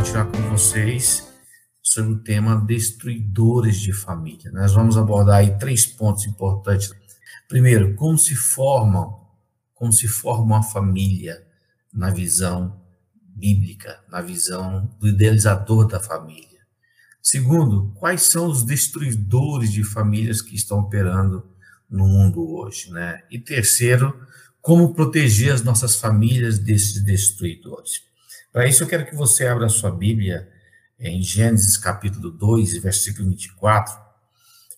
compartilhar com vocês sobre o tema destruidores de família. Nós vamos abordar aí três pontos importantes. Primeiro, como se formam, como se forma uma família na visão bíblica, na visão do idealizador da família. Segundo, quais são os destruidores de famílias que estão operando no mundo hoje, né? E terceiro, como proteger as nossas famílias desses destruidores. Para isso, eu quero que você abra a sua Bíblia em Gênesis capítulo 2, versículo 24,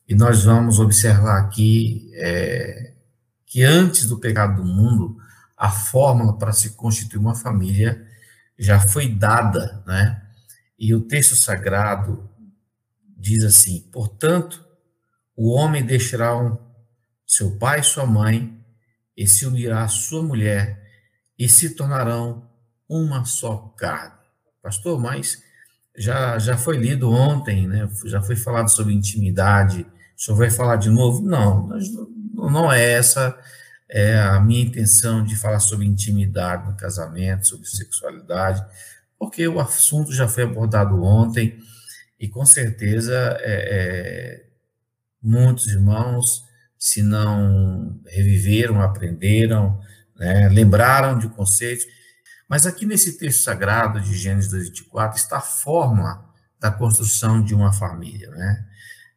e nós vamos observar aqui é, que antes do pecado do mundo, a fórmula para se constituir uma família já foi dada, né? E o texto sagrado diz assim: portanto, o homem deixará um, seu pai e sua mãe e se unirá à sua mulher e se tornarão uma só carne. Pastor, mas já, já foi lido ontem, né? já foi falado sobre intimidade, o senhor vai falar de novo? Não, não é essa é a minha intenção de falar sobre intimidade no casamento, sobre sexualidade, porque o assunto já foi abordado ontem e com certeza é, é, muitos irmãos, se não reviveram, aprenderam, né, lembraram de conceitos mas aqui nesse texto sagrado de Gênesis 24 está a fórmula da construção de uma família. Né?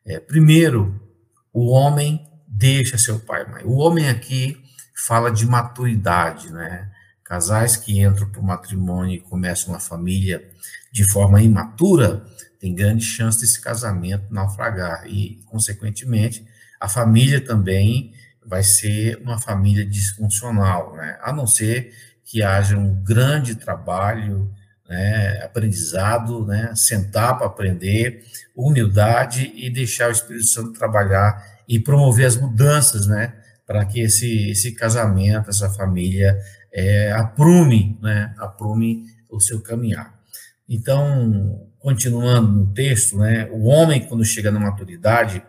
É, primeiro, o homem deixa seu pai e mãe. O homem aqui fala de maturidade, né? Casais que entram para o matrimônio e começam uma família de forma imatura, tem grande chance desse casamento naufragar e, consequentemente, a família também vai ser uma família disfuncional, né? A não ser que haja um grande trabalho, né, aprendizado, né, sentar para aprender, humildade e deixar o Espírito Santo trabalhar e promover as mudanças, né, para que esse, esse casamento, essa família é, aprume, né, aprume o seu caminhar. Então, continuando no texto, né, o homem quando chega na maturidade,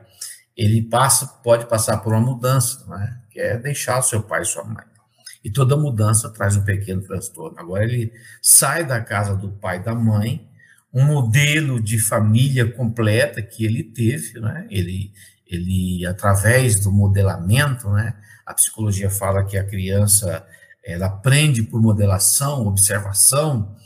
ele passa, pode passar por uma mudança, né, que é deixar o seu pai e sua mãe. E toda mudança traz um pequeno transtorno. Agora ele sai da casa do pai e da mãe, um modelo de família completa que ele teve, né? Ele, ele através do modelamento, né? A psicologia fala que a criança ela aprende por modelação, observação,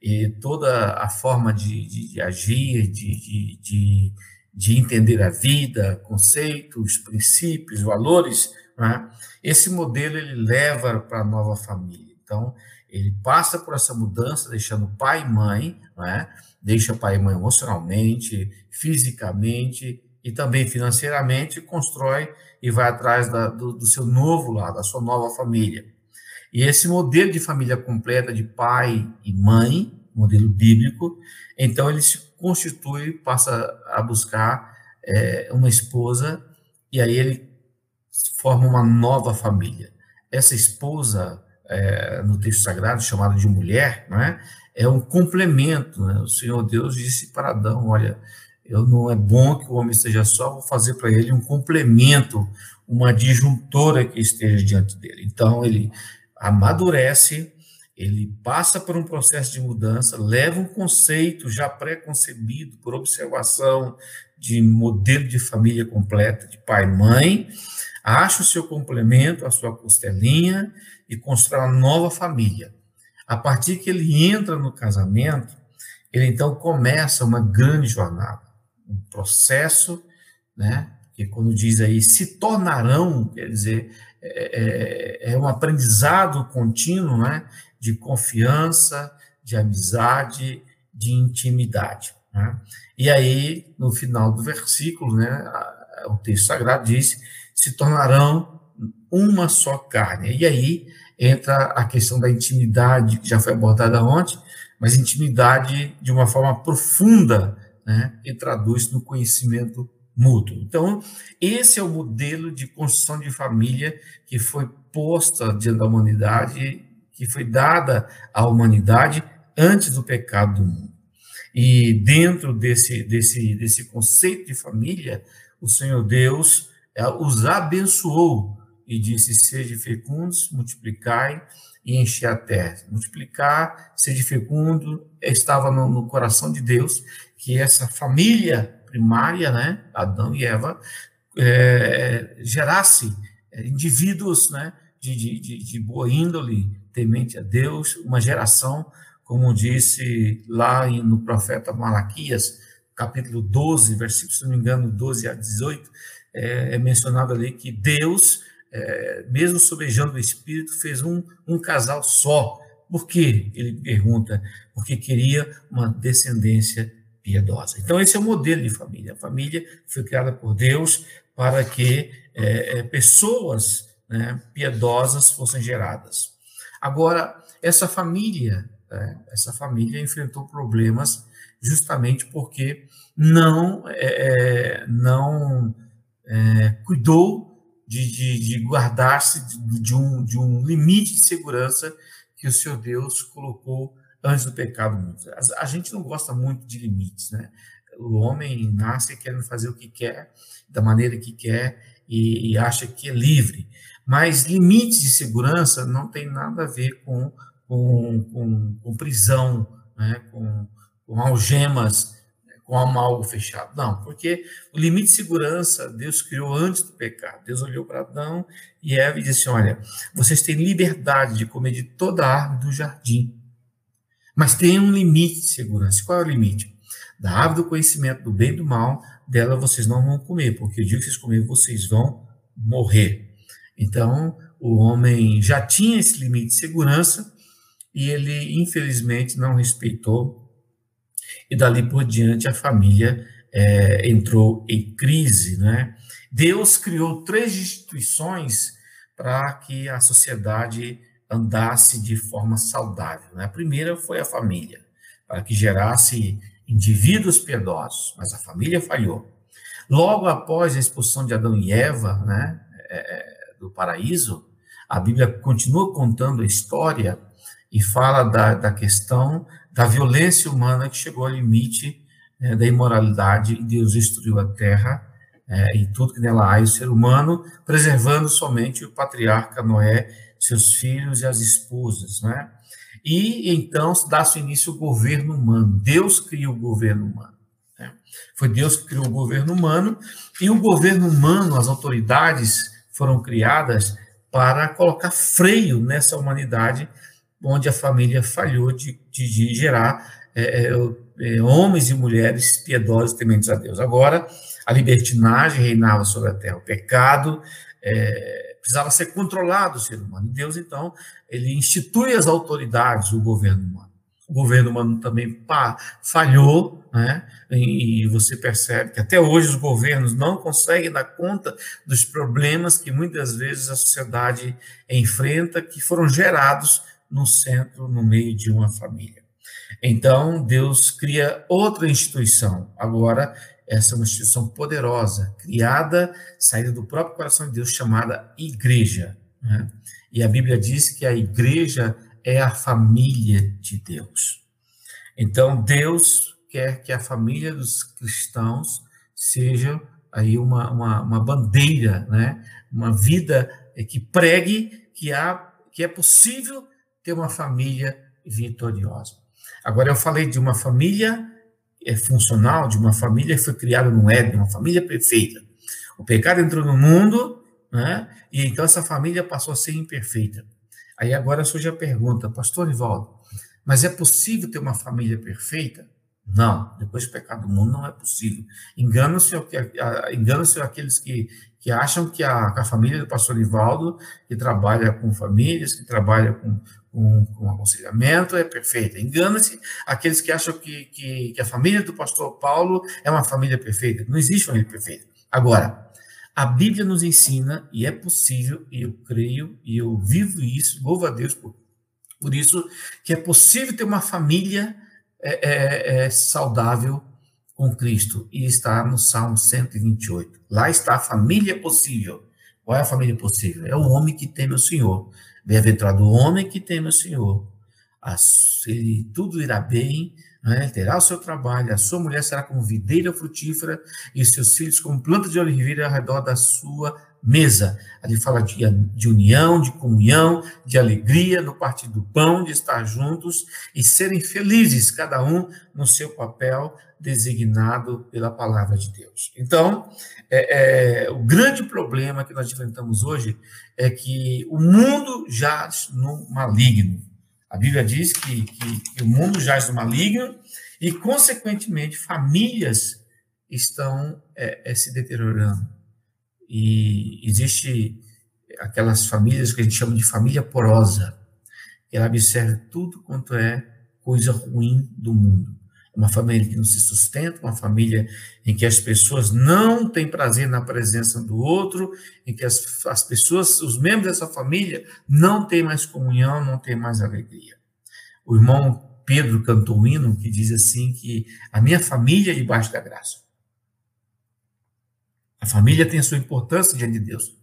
e toda a forma de, de, de agir, de, de, de, entender a vida, conceitos, princípios, valores, né? Esse modelo ele leva para a nova família. Então, ele passa por essa mudança, deixando pai e mãe, né? deixa pai e mãe emocionalmente, fisicamente e também financeiramente, constrói e vai atrás da, do, do seu novo lado, da sua nova família. E esse modelo de família completa de pai e mãe, modelo bíblico, então ele se constitui, passa a buscar é, uma esposa, e aí ele forma uma nova família. Essa esposa, é, no texto sagrado, chamada de mulher, não é? é um complemento. Né? O Senhor Deus disse para Adão: Olha, eu não é bom que o homem esteja só, vou fazer para ele um complemento, uma disjuntora que esteja diante dele. Então, ele amadurece, ele passa por um processo de mudança, leva um conceito já pré-concebido por observação de modelo de família completa, de pai e mãe, acha o seu complemento, a sua costelinha e constrói uma nova família. A partir que ele entra no casamento, ele então começa uma grande jornada, um processo, né? Que quando diz aí se tornarão, quer dizer, é, é, é um aprendizado contínuo, né? De confiança, de amizade, de intimidade. Né? E aí, no final do versículo, né? O texto sagrado diz se tornarão uma só carne. E aí entra a questão da intimidade, que já foi abordada ontem, mas intimidade de uma forma profunda, né, e traduz no conhecimento mútuo. Então, esse é o modelo de construção de família que foi posta diante da humanidade, que foi dada à humanidade antes do pecado do mundo. E dentro desse, desse, desse conceito de família, o Senhor Deus os abençoou e disse: Sejam fecundos, multiplicai, e encher a terra. Multiplicar, de fecundo, estava no, no, coração de Deus que essa família primária, né, Adão e Eva, é, gerasse é, indivíduos né, de, de, de boa índole, temente a Deus, uma geração, como disse lá no profeta Malaquias, capítulo 12, versículo, se não me engano, 12 a 18, é, é mencionado ali que Deus é, mesmo sobejando o espírito, fez um, um casal só. Por quê? Ele pergunta. Porque queria uma descendência piedosa. Então, esse é o modelo de família. A família foi criada por Deus para que é, é, pessoas né, piedosas fossem geradas. Agora, essa família, é, essa família enfrentou problemas justamente porque não, é, é, não é, cuidou de, de, de guardar-se de, de, um, de um limite de segurança que o Senhor Deus colocou antes do pecado. A, a gente não gosta muito de limites, né? O homem nasce querendo fazer o que quer, da maneira que quer, e, e acha que é livre. Mas limites de segurança não tem nada a ver com, com, com, com prisão, né? com, com algemas como algo fechado. Não, porque o limite de segurança Deus criou antes do pecado. Deus olhou para Adão e Eva e disse: Olha, vocês têm liberdade de comer de toda a árvore do jardim, mas tem um limite de segurança. Qual é o limite? Da árvore do conhecimento do bem e do mal, dela vocês não vão comer, porque o dia que vocês comerem, vocês vão morrer. Então, o homem já tinha esse limite de segurança e ele, infelizmente, não respeitou e dali por diante a família é, entrou em crise. Né? Deus criou três instituições para que a sociedade andasse de forma saudável. Né? A primeira foi a família, para que gerasse indivíduos piedosos, mas a família falhou. Logo após a expulsão de Adão e Eva né, é, do paraíso, a Bíblia continua contando a história e fala da, da questão da violência humana que chegou ao limite né, da imoralidade e Deus destruiu a terra é, e tudo que nela há, e o ser humano, preservando somente o patriarca Noé, seus filhos e as esposas, né? E então dá-se início o governo humano. Deus cria o governo humano. Né? Foi Deus que criou o governo humano, e o governo humano, as autoridades foram criadas para colocar freio nessa humanidade onde a família falhou de, de, gerar é, é, é, homens e mulheres piedosos tementes a Deus. Agora, a libertinagem reinava sobre a terra, o pecado é, precisava ser controlado o ser humano. Deus, então, ele institui as autoridades, o governo humano. O governo humano também pá, falhou, né? e você percebe que até hoje os governos não conseguem dar conta dos problemas que muitas vezes a sociedade enfrenta, que foram gerados no centro, no meio de uma família. Então, Deus cria outra instituição. Agora, essa é uma instituição poderosa, criada, saída do próprio coração de Deus, chamada igreja. Né? E a Bíblia diz que a igreja é a família de Deus. Então, Deus quer que a família dos cristãos seja aí uma, uma, uma bandeira, né? uma vida que pregue que, há, que é possível ter uma família vitoriosa. Agora, eu falei de uma família é, funcional, de uma família que foi criada no Éden, uma família perfeita. O pecado entrou no mundo, né? e então essa família passou a ser imperfeita. Aí agora surge a pergunta, pastor Ivaldo, mas é possível ter uma família perfeita? Não, depois do pecado do mundo não é possível. Enganam-se enganam aqueles que, que acham que a, a família do pastor Ivaldo, que trabalha com famílias, que trabalha com, com, com aconselhamento, é perfeita. Engana-se aqueles que acham que, que, que, a família do pastor Paulo é uma família perfeita. Não existe família perfeita. Agora, a Bíblia nos ensina, e é possível, e eu creio, e eu vivo isso, louvo a Deus por, por isso, que é possível ter uma família é, é, é saudável com Cristo. E está no Salmo 128. Lá está a família possível. Qual é a família possível? É o homem que teme o Senhor Bem-aventurado o homem que teme o Senhor, tudo irá bem, né? terá o seu trabalho, a sua mulher será como videira frutífera e seus filhos como planta de oliveira ao redor da sua mesa. Ali fala de, de união, de comunhão, de alegria no partir do pão, de estar juntos e serem felizes, cada um no seu papel designado pela palavra de Deus. Então, é, é, o grande problema que nós enfrentamos hoje é que o mundo jaz no maligno. A Bíblia diz que, que, que o mundo jaz no maligno e, consequentemente, famílias estão é, é se deteriorando e existe aquelas famílias que a gente chama de família porosa. Ela observa tudo quanto é coisa ruim do mundo. Uma família que não se sustenta, uma família em que as pessoas não têm prazer na presença do outro, em que as, as pessoas, os membros dessa família, não têm mais comunhão, não têm mais alegria. O irmão Pedro cantou um hino que diz assim que a minha família é debaixo da graça. A família tem a sua importância diante de Deus.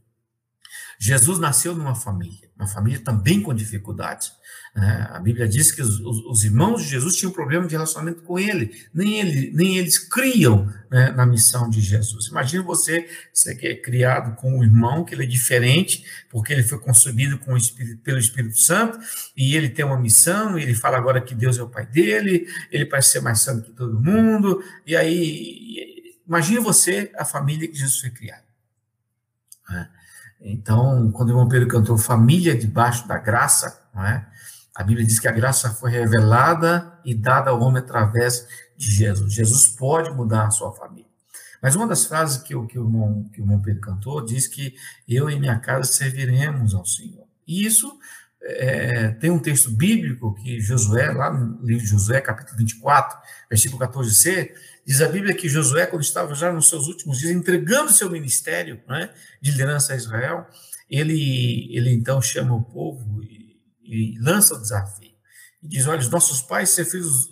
Jesus nasceu numa família, uma família também com dificuldades. Né? A Bíblia diz que os, os, irmãos de Jesus tinham problema de relacionamento com ele, nem, ele, nem eles criam né, na missão de Jesus. Imagina você, você que é criado com um irmão, que ele é diferente, porque ele foi concebido com o Espírito, pelo Espírito Santo, e ele tem uma missão, e ele fala agora que Deus é o pai dele, ele parece ser mais santo que todo mundo, e aí Imagine você a família que Jesus foi criado. É? Então, quando o irmão Pedro cantou família debaixo da graça, não é? A Bíblia diz que a graça foi revelada e dada ao homem através de Jesus. Jesus pode mudar a sua família. Mas uma das frases que, o, que, o, irmão, que o irmão Pedro cantou diz que eu e minha casa serviremos ao Senhor. E isso é, tem um texto bíblico que Josué, lá no livro de Josué, capítulo 24, versículo 14c, Diz a Bíblia que Josué, quando estava já nos seus últimos dias, entregando seu ministério né, de liderança a Israel, ele, ele então chama o povo e, e lança o desafio. E diz: Olha, os nossos pais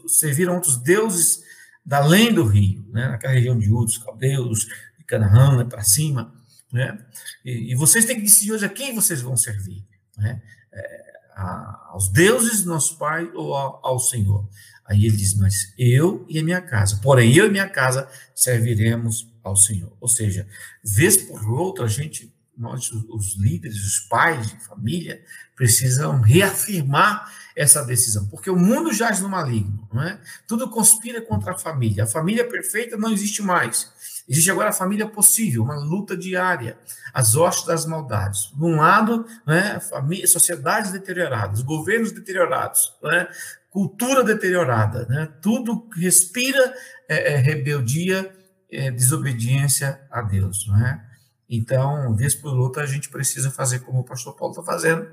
serviram, outros deuses da além do rio, né, naquela região de Udos, Caldeus, de Canaã, né, para cima. Né, e, e, vocês têm que decidir hoje a quem vocês vão servir. Né, é, a, aos deuses do nosso pai ou ao, ao Senhor. Aí ele diz: Mas eu e a minha casa, porém eu e minha casa serviremos ao Senhor. Ou seja, vez por outra, a gente, nós, os líderes, os pais de família, precisam reafirmar essa decisão, porque o mundo jaz no maligno, não é? Tudo conspira contra a família. A família perfeita não existe mais. Existe agora a família possível, uma luta diária, as hostes das maldades. De um lado, né, família, sociedades deterioradas, governos deteriorados, né, cultura deteriorada, né? tudo respira é, é, rebeldia, é, desobediência a Deus. Não é? Então, vez por outra, a gente precisa fazer como o pastor Paulo está fazendo,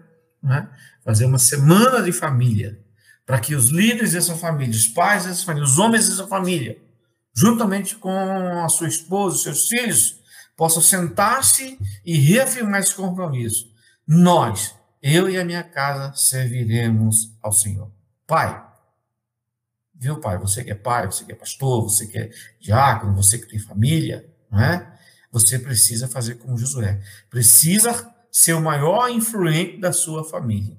é? fazer uma semana de família, para que os líderes dessa família, os pais dessa família, os homens dessa família, juntamente com a sua esposa, seus filhos, possam sentar-se e reafirmar esse compromisso. Nós, eu e a minha casa, serviremos ao Senhor. Pai, viu, pai? Você que é pai, você que é pastor, você que é diácono, você que tem família, não é? Você precisa fazer como Josué. Precisa ser o maior influente da sua família.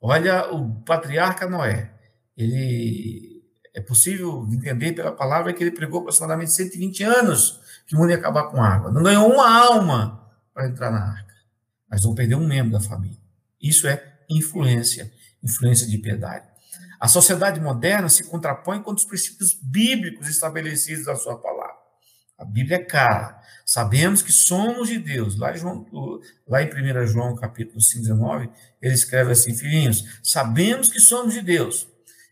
Olha o patriarca Noé. Ele é possível entender pela palavra que ele pregou aproximadamente 120 anos que o mundo ia acabar com água. Não ganhou uma alma para entrar na arca, mas não perdeu um membro da família. Isso é influência, influência de piedade. A sociedade moderna se contrapõe contra os princípios bíblicos estabelecidos na sua palavra. A Bíblia é cara. Sabemos que somos de Deus. Lá em, João, lá em 1 João, capítulo 5, 19, ele escreve assim, filhinhos, sabemos que somos de Deus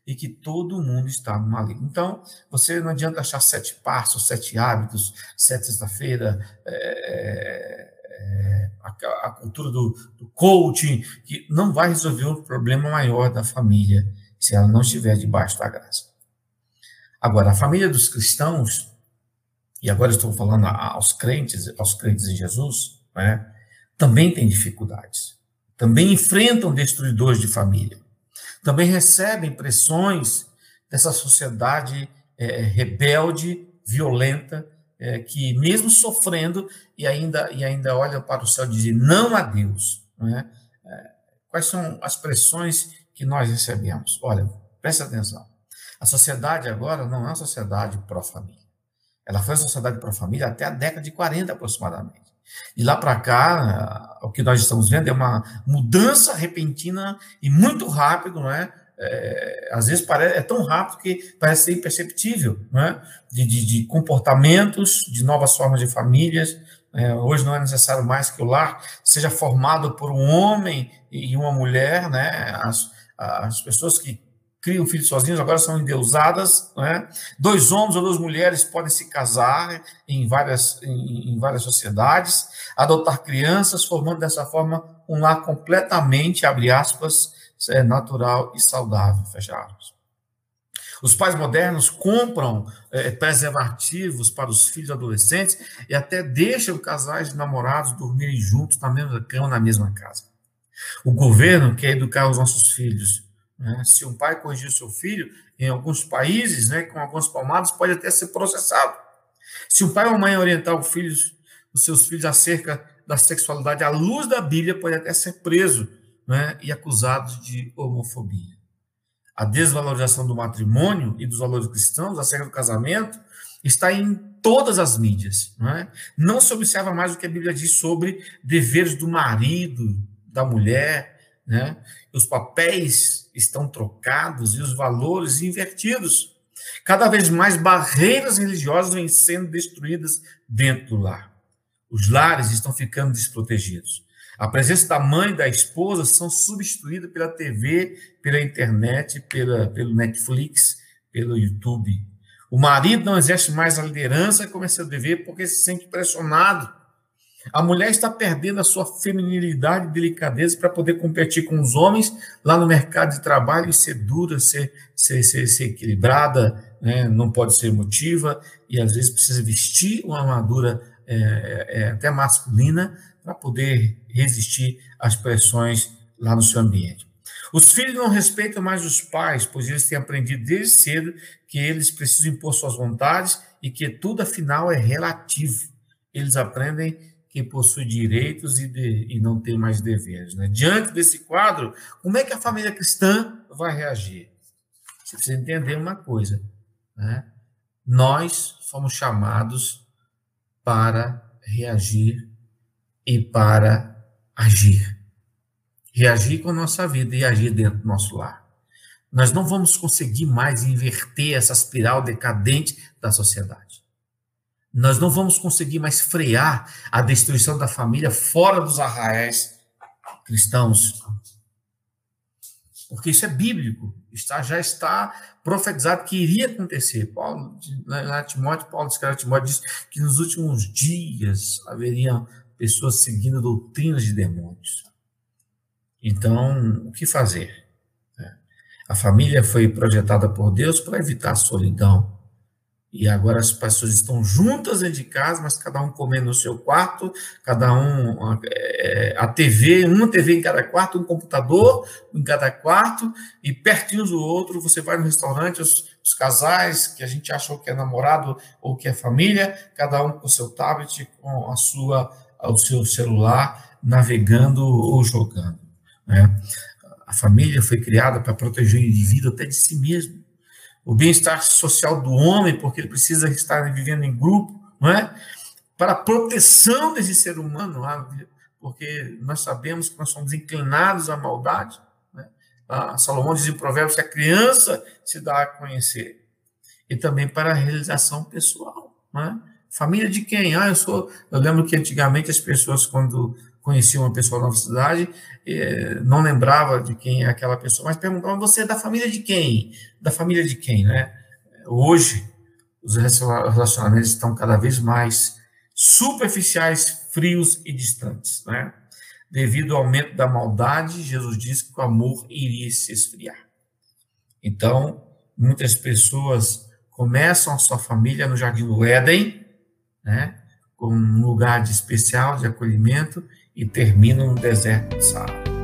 e que todo mundo está no maligno. Então, você não adianta achar sete passos, sete hábitos, sete sexta-feira, é, é, a, a, cultura do, do coaching, que não vai resolver o problema maior da família, se ela não estiver debaixo da graça. Agora, a família dos cristãos, e agora estou falando aos crentes, aos crentes em Jesus, né, também tem dificuldades. Também enfrentam destruidores de família. Também recebem pressões dessa sociedade é, rebelde, violenta, é, que mesmo sofrendo e ainda e ainda olha para o céu e não a Deus, né? É, quais são as pressões que nós recebemos. Olha, preste atenção. A sociedade agora não é uma sociedade pró-família. Ela foi uma sociedade pró-família até a década de 40 aproximadamente. E lá para cá, o que nós estamos vendo é uma mudança repentina e muito rápido, não é? é às vezes parece, é tão rápido que parece ser imperceptível, não é? De, de, de comportamentos, de novas formas de famílias. É, hoje não é necessário mais que o lar seja formado por um homem e uma mulher, né? As, as pessoas que criam filhos sozinhos, agora são endeusadas. Né? Dois homens ou duas mulheres podem se casar em várias, em, em, várias sociedades, adotar crianças, formando dessa forma um lar completamente, abre aspas, é, natural e saudável, fecha aspas. Os pais modernos compram é, preservativos para os filhos adolescentes e até deixam casais de namorados dormirem juntos na mesma cama, na mesma casa. O governo quer educar os nossos filhos né? Se um pai corrigir o seu filho, em alguns países, né, com algumas palmadas, pode até ser processado. Se um pai ou mãe orientar os, filhos, os seus filhos acerca da sexualidade à luz da Bíblia, pode até ser preso né, e acusado de homofobia. A desvalorização do matrimônio e dos valores cristãos acerca do casamento está em todas as mídias. Não, é? não se observa mais o que a Bíblia diz sobre deveres do marido, da mulher, né? Os papéis estão trocados e os valores invertidos. Cada vez mais barreiras religiosas vêm sendo destruídas dentro do lar. Os lares estão ficando desprotegidos. A presença da mãe e da esposa são substituídas pela TV, pela internet, pela, pelo Netflix, pelo YouTube. O marido não exerce mais a liderança como é seu dever porque se sente pressionado a mulher está perdendo a sua feminilidade e delicadeza para poder competir com os homens lá no mercado de trabalho e ser dura, ser, ser, ser, ser equilibrada, né? não pode ser emotiva e às vezes precisa vestir uma armadura é, é, até masculina para poder resistir às pressões lá no seu ambiente. Os filhos não respeitam mais os pais, pois eles têm aprendido desde cedo que eles precisam impor suas vontades e que tudo afinal é relativo. Eles aprendem que possui direitos e, de, e não tem mais deveres. Né? Diante desse quadro, como é que a família cristã vai reagir? Você precisa entender uma coisa. Né? Nós fomos chamados para reagir e para agir. Reagir com a nossa vida e agir dentro do nosso lar. Nós não vamos conseguir mais inverter essa espiral decadente da sociedade. Nós não vamos conseguir mais frear a destruição da família fora dos arraiais cristãos. Porque isso é bíblico, está, já está profetizado que iria acontecer. Paulo, na Timóteo, Paulo escreve Timóteo, diz que nos últimos dias haveriam pessoas seguindo doutrinas de demônios. Então, o que fazer? É, a família foi projetada por Deus para evitar a solidão, e agora as pessoas estão juntas dentro de casa, mas cada um comendo no seu quarto, cada um é, a TV, uma TV em cada quarto, um computador em cada quarto, e pertinho do outro, você vai no restaurante, os, os casais que a gente achou que é namorado ou que é família, cada um com seu tablet, com a sua, o seu celular, navegando ou jogando. Né? A família foi criada para proteger o indivíduo até de si mesmo o bem-estar social do homem, porque ele precisa estar vivendo em grupo, não é? Para a proteção desse ser humano, porque nós sabemos que nós somos inclinados à maldade. Né? Salomão diz em Provérbios que a criança se dá a conhecer. E também para a realização pessoal. Não é? Família de quem? Ah, eu sou. Eu lembro que antigamente as pessoas, quando conhecia uma pessoa na cidade, eh, não lembrava de quem é aquela pessoa, mas perguntava, você é da família de quem? Da família de quem, né? Hoje, os relacionamentos estão cada vez mais superficiais, frios e distantes, né? Devido ao aumento da maldade, Jesus disse que o amor iria se esfriar. Então, muitas pessoas começam a sua família no Jardim do Éden, né? Como um lugar de especial de acolhimento, e terminam no deserto de Saara.